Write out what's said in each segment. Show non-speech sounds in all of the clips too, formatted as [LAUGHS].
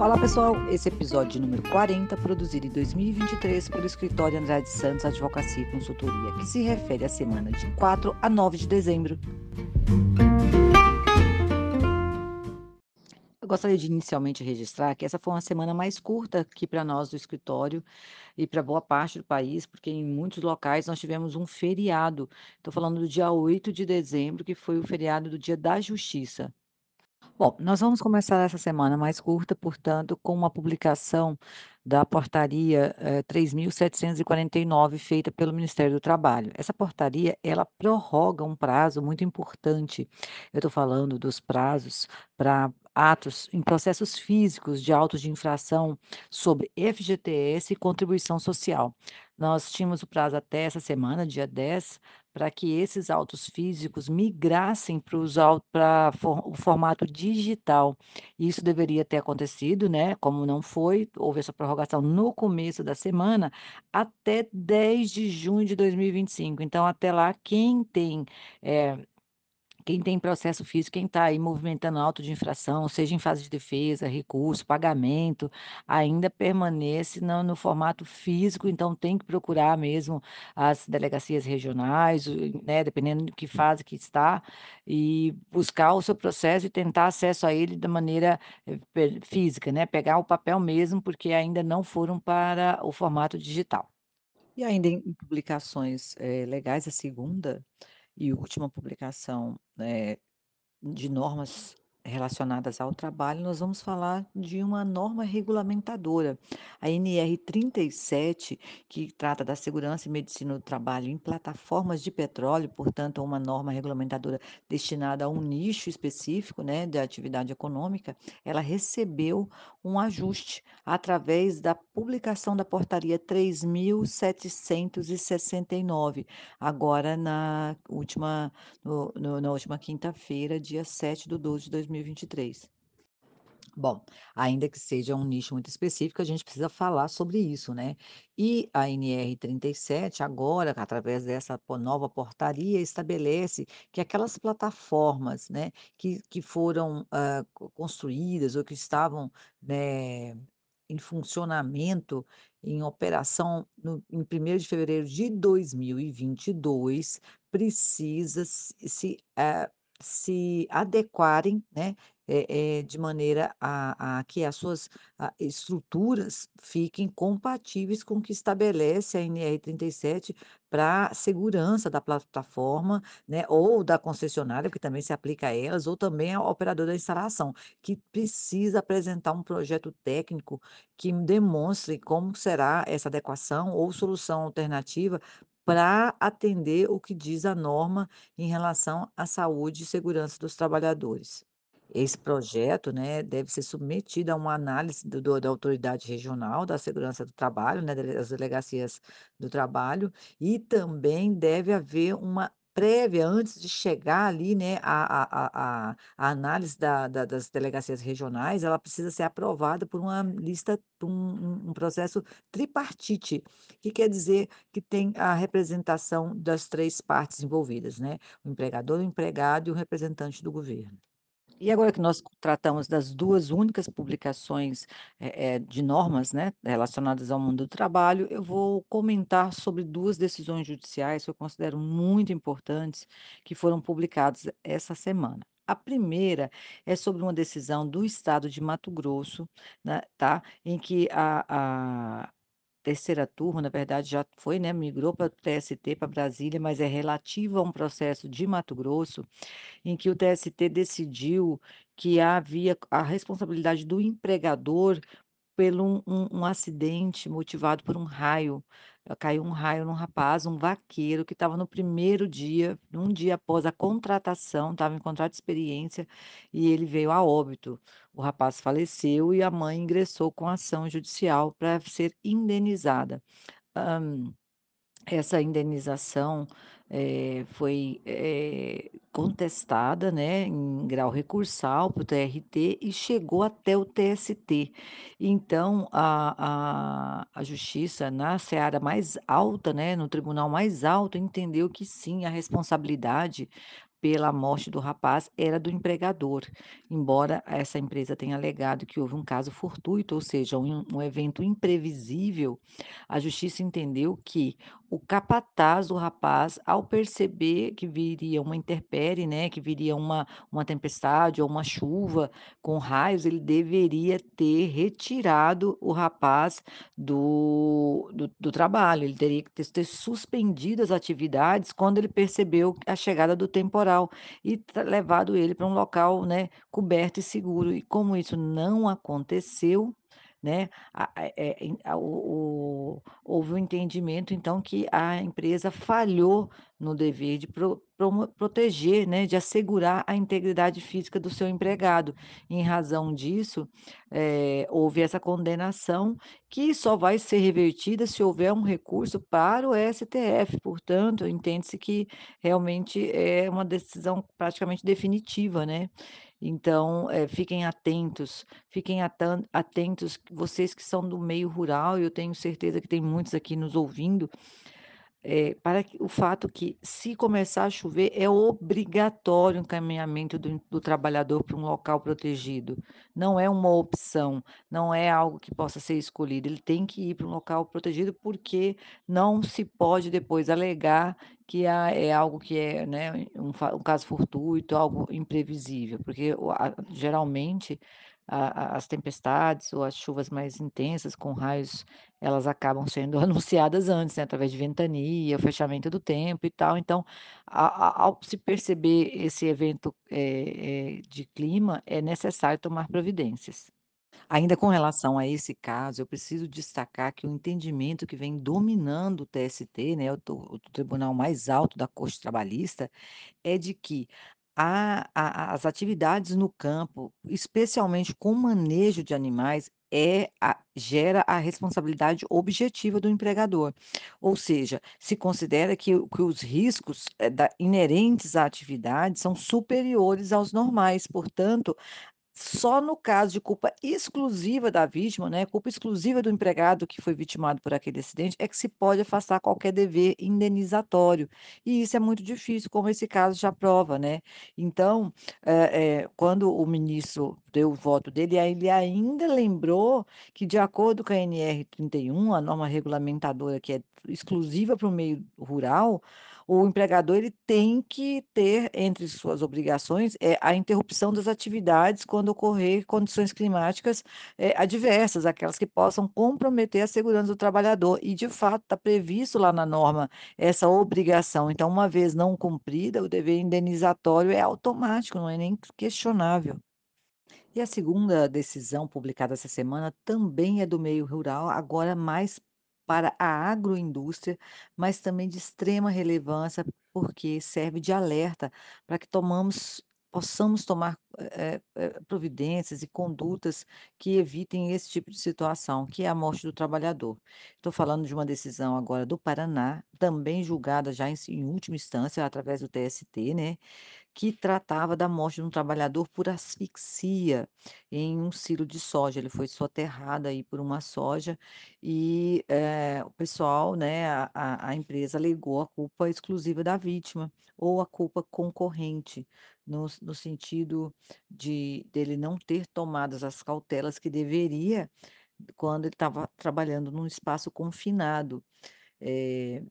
Olá pessoal, esse episódio número 40, produzido em 2023 pelo escritório Andrade Santos Advocacia e Consultoria, que se refere à semana de 4 a 9 de dezembro. Eu gostaria de inicialmente registrar que essa foi uma semana mais curta aqui para nós do escritório e para boa parte do país, porque em muitos locais nós tivemos um feriado. Estou falando do dia 8 de dezembro, que foi o feriado do Dia da Justiça. Bom, nós vamos começar essa semana mais curta, portanto, com uma publicação da portaria, eh, 3.749, feita pelo Ministério do Trabalho. Essa portaria, ela prorroga um prazo muito importante. Eu estou falando dos prazos para atos em processos físicos de autos de infração sobre FGTS e contribuição social. Nós tínhamos o prazo até essa semana, dia 10, para que esses autos físicos migrassem para for o formato digital. Isso deveria ter acontecido, né, como não foi, houve essa prorrogação no começo da semana, até 10 de junho de 2025. Então até lá, quem tem, eh quem tem processo físico, quem está aí movimentando auto de infração, seja em fase de defesa, recurso, pagamento, ainda permanece no no formato físico, então tem que procurar mesmo as delegacias regionais, né, dependendo de que fase que está, e buscar o seu processo e tentar acesso a ele da maneira, eh, física, né, pegar o papel mesmo, porque ainda não foram para o formato digital. E ainda em publicações, eh, legais, a segunda e última publicação, eh, de normas relacionadas ao trabalho, nós vamos falar de uma norma regulamentadora, a NR 37, que trata da segurança e medicina do trabalho em plataformas de petróleo, portanto, é uma norma regulamentadora destinada a um nicho específico, né, de atividade econômica, ela recebeu um ajuste através da publicação da portaria 3.769, agora na última no no na última quinta-feira, dia 7 do 12 de 2023. Bom, ainda que seja um nicho muito específico, a gente precisa falar sobre isso, né. E a NR 37 agora, através dessa nova portaria, estabelece que aquelas plataformas, né, que que foram, co construídas ou que estavam, né, em funcionamento, em operação no em 1º de fevereiro de 2022, precisa se ah, se adequarem, né, eh eh, de maneira a a que as suas, ah, estruturas fiquem compatíveis com o que estabelece a NR 37 pra segurança da plataforma, né, ou da concessionária, que também se aplica a elas, ou também ao operador da instalação, que precisa apresentar um projeto técnico que demonstre como será essa adequação ou solução alternativa pra atender o que diz a norma em relação à saúde e segurança dos trabalhadores. Esse projeto, né, deve ser submetido a uma análise do da autoridade regional da segurança do trabalho, né, dele as delegacias do trabalho, e também deve haver uma prévia antes de chegar ali, né, a a a a análise da da das delegacias regionais, ela precisa ser aprovada por uma lista um um processo tripartite, que quer dizer que tem a representação das 3 partes envolvidas, né, o empregador, o empregado e o representante do governo. E agora que nós tratamos das 2 únicas publicações, eh, de normas, né, relacionadas ao mundo do trabalho, eu vou comentar sobre 2 decisões judiciais que eu considero muito importantes, que foram publicadas essa semana. A primeira é sobre uma decisão do estado de Mato Grosso, né, tá, em que a a 3ª turma, na verdade já foi, né, migrou pra TST, pra Brasília, mas é relativo a um processo de Mato Grosso, em que o TST decidiu que havia a responsabilidade do empregador pelo um um um acidente motivado por um raio, caiu um raio num rapaz, um vaqueiro que estava no 1º dia, 1 dia após a contratação, estava em contrato de experiência, e ele veio a óbito. O rapaz faleceu e a mãe ingressou com ação judicial pra ser indenizada. Hã, essa indenização, eh, foi, eh, contestada, né, em grau recursal para o TRT e chegou até o TST. Então a a a justiça na seara mais alta, né, no tribunal mais alto, entendeu que sim, a responsabilidade pela morte do rapaz era do empregador, embora essa empresa tenha alegado que houve um caso fortuito, ou seja, um um evento imprevisível, a justiça entendeu que o capataz do rapaz, ao perceber que viria uma intempérie, né, que viria uma uma tempestade ou uma chuva com raios, ele deveria ter retirado o rapaz do do do trabalho, ele teria que ter ter suspendido as atividades quando ele percebeu a chegada do temporal e levado ele para um local, né, coberto e seguro. E como isso não aconteceu, né, a em a o o houve um entendimento então que a empresa falhou no dever de pro promo proteger, né, de assegurar a integridade física do seu empregado. Em razão disso, eh, houve essa condenação que só vai ser revertida se houver um recurso para o STF, portanto, entende-se que realmente é uma decisão praticamente definitiva, né. Então, eh, fiquem atentos, fiquem atentos, vocês que são do meio rural, eu tenho certeza que tem muitos aqui nos ouvindo, eh, para o fato que, se começar a chover, é obrigatório o encaminhamento do do trabalhador para um local protegido. Não é uma opção, não é algo que possa ser escolhido, ele tem que ir para um local protegido, porque não se pode depois alegar que, é algo que é, né, um um caso fortuito, algo imprevisível, porque geralmente, a as tempestades ou as chuvas mais intensas com raios, elas acabam sendo [LAUGHS] anunciadas antes, né, através de ventania, fechamento do tempo e tal, então, a a ao se perceber esse evento, eh eh, de clima, é necessário tomar providências. Ainda com relação a esse caso, eu preciso destacar que o entendimento que vem dominando o TST, né, o o tribunal mais alto da corte trabalhista, é de que a a as atividades no campo, especialmente com manejo de animais, é a gera a responsabilidade objetiva do empregador. Ou seja, se considera que que os riscos, eh, da inerentes à atividade são superiores aos normais, portanto, só no caso de culpa exclusiva da vítima, né, culpa exclusiva do empregado que foi vitimado por aquele acidente, é que se pode afastar qualquer dever indenizatório. E isso é muito difícil, como esse caso já prova, né. Então, eh eh, quando o ministro deu o voto dele, aí ele ainda lembrou que, de acordo com a NR31, a norma regulamentadora que é exclusiva para o meio rural, o empregador ele tem que ter entre suas obrigações, eh, a interrupção das atividades quando ocorrer condições climáticas, eh, adversas, aquelas que possam comprometer a segurança do trabalhador e, de fato, está previsto lá na norma essa obrigação. Então, uma vez não cumprida, o dever indenizatório é automático, não é nem questionável. E a segunda decisão publicada essa semana também é do meio rural, agora mais para a agroindústria, mas também de extrema relevância, porque serve de alerta para que tomamos possamos tomar, eh, providências e condutas que evitem esse tipo de situação, que é a morte do trabalhador. Estou falando de uma decisão agora do Paraná, também julgada já em em última instância através do TST, né, que tratava da morte de um trabalhador por asfixia em um silo de soja. Ele foi soterrado aí por uma soja e, eh, o pessoal, né, a a empresa alegou a culpa exclusiva da vítima ou a culpa concorrente, no no sentido de dele não ter tomadas as cautelas que deveria quando ele estava trabalhando num espaço confinado. Eh,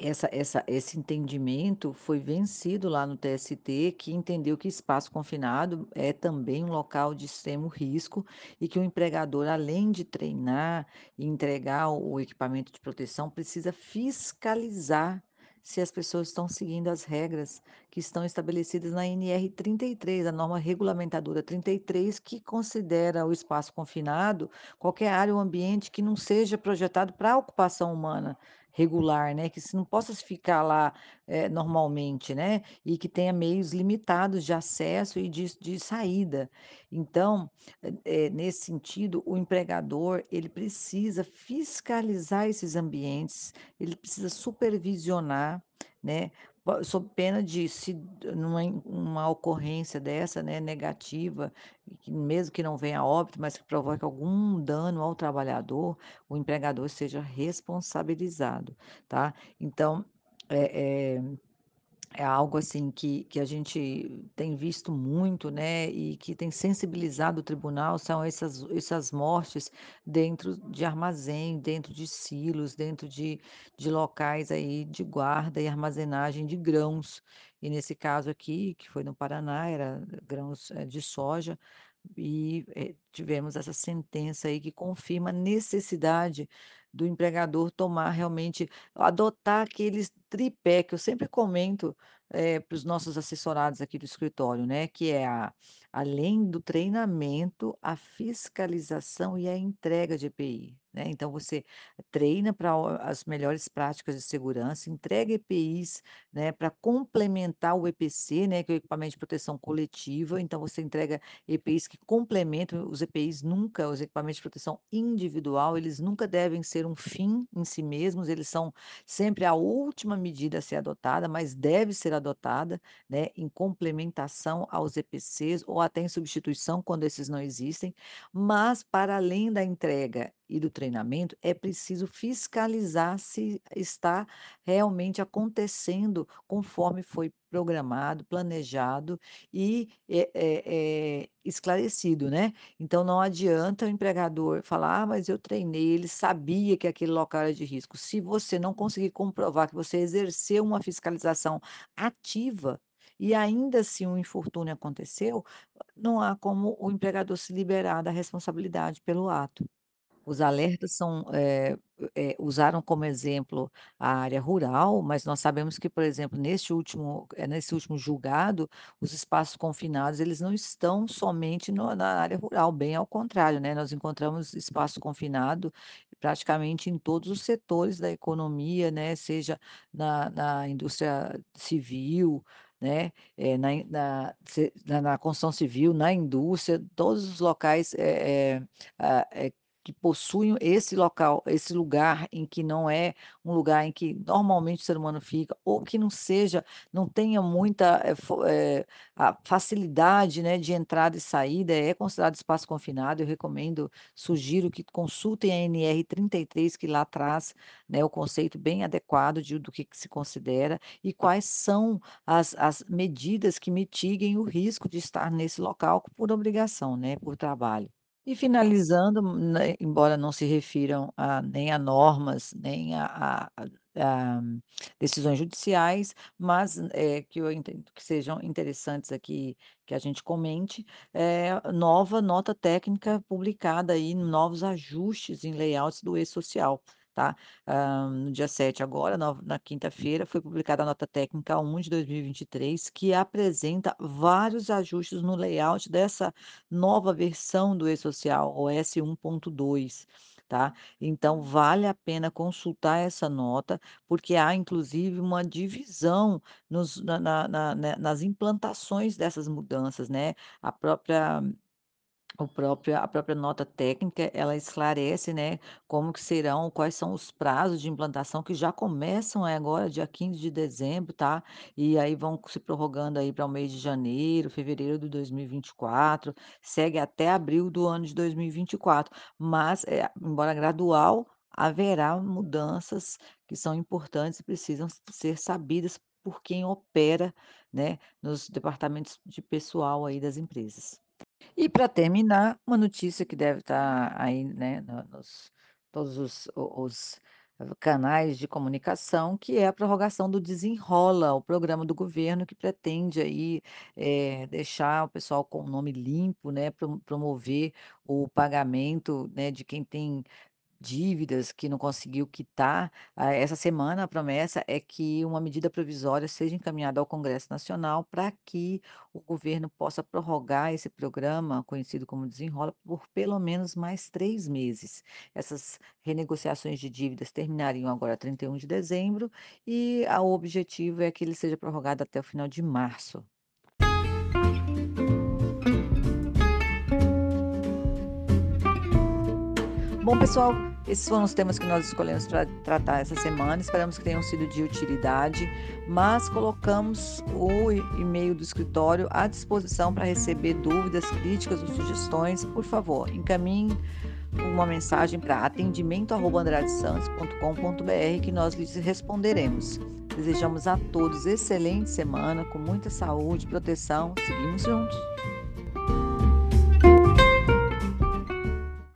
essa essa esse entendimento foi vencido lá no TST, que entendeu que espaço confinado é também um local de extremo risco e que o empregador, além de treinar e entregar o equipamento de proteção, precisa fiscalizar se as pessoas estão seguindo as regras que estão estabelecidas na NR33, a norma regulamentadora 33, que considera o espaço confinado qualquer área ou ambiente que não seja projetado para ocupação humana regular, né, que se não possa ficar lá, eh, normalmente, né, e que tenha meios limitados de acesso e de de saída. Então, eh, nesse sentido, o empregador, ele precisa fiscalizar esses ambientes, ele precisa supervisionar, né, sob pena de se numa uma ocorrência dessa, né, negativa, mesmo que não venha a óbito, mas que provoque algum dano ao trabalhador, o empregador seja responsabilizado, tá. Então, eh eh É algo assim que que a gente tem visto muito, né, e que tem sensibilizado o tribunal, são essas essas mortes dentro de armazém, dentro de silos, dentro de de locais aí de guarda e armazenagem de grãos. E nesse caso aqui, que foi no Paraná, era grãos, eh, de soja, e, eh, tivemos essa sentença aí que confirma a necessidade do empregador tomar realmente adotar aqueles tripé que eu sempre comento, eh, para os nossos assessorados aqui do escritório, né, que é a além do treinamento, a fiscalização e a entrega de EPI, né. Então você treina para as melhores práticas de segurança, entrega EPIs, né, para complementar o EPC, né, que é o equipamento de proteção coletiva, então você entrega EPIs que complementam os EPIs nunca os equipamentos de proteção individual, eles nunca devem ser um fim em si mesmos, eles são sempre a última medida a ser adotada, mas deve ser adotada, né, em complementação aos EPCs ou até em substituição quando esses não existem, mas para além da entrega e do treinamento, é preciso fiscalizar se está realmente acontecendo conforme foi programado, planejado e, eh eh eh, esclarecido, né. Então não adianta o empregador falar: "Ah, mas eu treinei, ele sabia que aquele local era de risco". Se você não conseguir comprovar que você exerceu uma fiscalização ativa e ainda assim um infortúnio aconteceu, não há como o empregador se liberar da responsabilidade pelo ato. Os alertas são, eh eh, usaram como exemplo a área rural, mas nós sabemos que, por exemplo, neste último eh, nesse último julgado, os espaços confinados, eles não estão somente no na área rural, bem ao contrário, né, nós encontramos espaço confinado praticamente em todos os setores da economia, né, seja na na indústria civil, né, eh, na na na construção civil, na indústria, todos os locais, ah, eh que possuem esse local, esse lugar em que não é um lugar em que normalmente o ser humano fica, ou que não seja não tenha muita, eh, a facilidade, né, de entrada e saída, é considerado espaço confinado, eu recomendo, sugiro que consultem a NR33 que lá traz, né, o conceito bem adequado de do que que se considera, e quais são as as medidas que mitiguem o risco de estar nesse local por obrigação, né, por trabalho. E finalizando, né, embora não se refiram a nem a normas, nem a a a decisões judiciais, mas, eh, que eu entendo que sejam interessantes aqui, que a gente comente, eh, nova nota técnica publicada aí, novos ajustes em layouts do e-social, tá. Hã, no dia 7 agora, na na quinta-feira, foi publicada a nota técnica 1 de 2023, que apresenta vários ajustes no layout dessa nova versão do e-social, o S 1.2, tá. Então vale a pena consultar essa nota, porque há inclusive uma divisão nos na na na né, nas implantações dessas mudanças, né. A própria o própria a própria nota técnica, ela esclarece, né, como que serão quais são os prazos de implantação que já começam, eh, agora dia 15 de dezembro, tá, e aí vão se prorrogando aí para o mês de janeiro, fevereiro de 2024, segue até abril do ano de 2024, mas, eh, embora gradual, haverá mudanças que são importantes e precisam ser sabidas por quem opera, né, nos departamentos de pessoal aí das empresas. E para terminar, uma notícia que deve estar aí, né, no nos todos os os canais de comunicação, que é a prorrogação do Desenrola, o programa do governo que pretende aí, eh, deixar o pessoal com o nome limpo, né, pro promover o pagamento, né, de quem tem dívidas que não conseguiu quitar. Ah, essa semana a promessa é que uma medida provisória seja encaminhada ao Congresso Nacional para que o governo possa prorrogar esse programa, conhecido como Desenrola, por pelo menos mais 3 meses. Essas renegociações de dívidas terminariam agora 31 de dezembro e o objetivo é que ele seja prorrogado até o final de março. Bom, pessoal, esses foram os temas que nós escolhemos para tratar essa semana. Esperamos que tenham sido de utilidade, mas colocamos o e-mail do escritório à disposição para receber dúvidas, críticas ou sugestões. Por favor, encaminhe uma mensagem para atendimento@andradesantos.com.br que nós lhes responderemos. Desejamos a todos excelente semana, com muita saúde proteção. Seguimos juntos.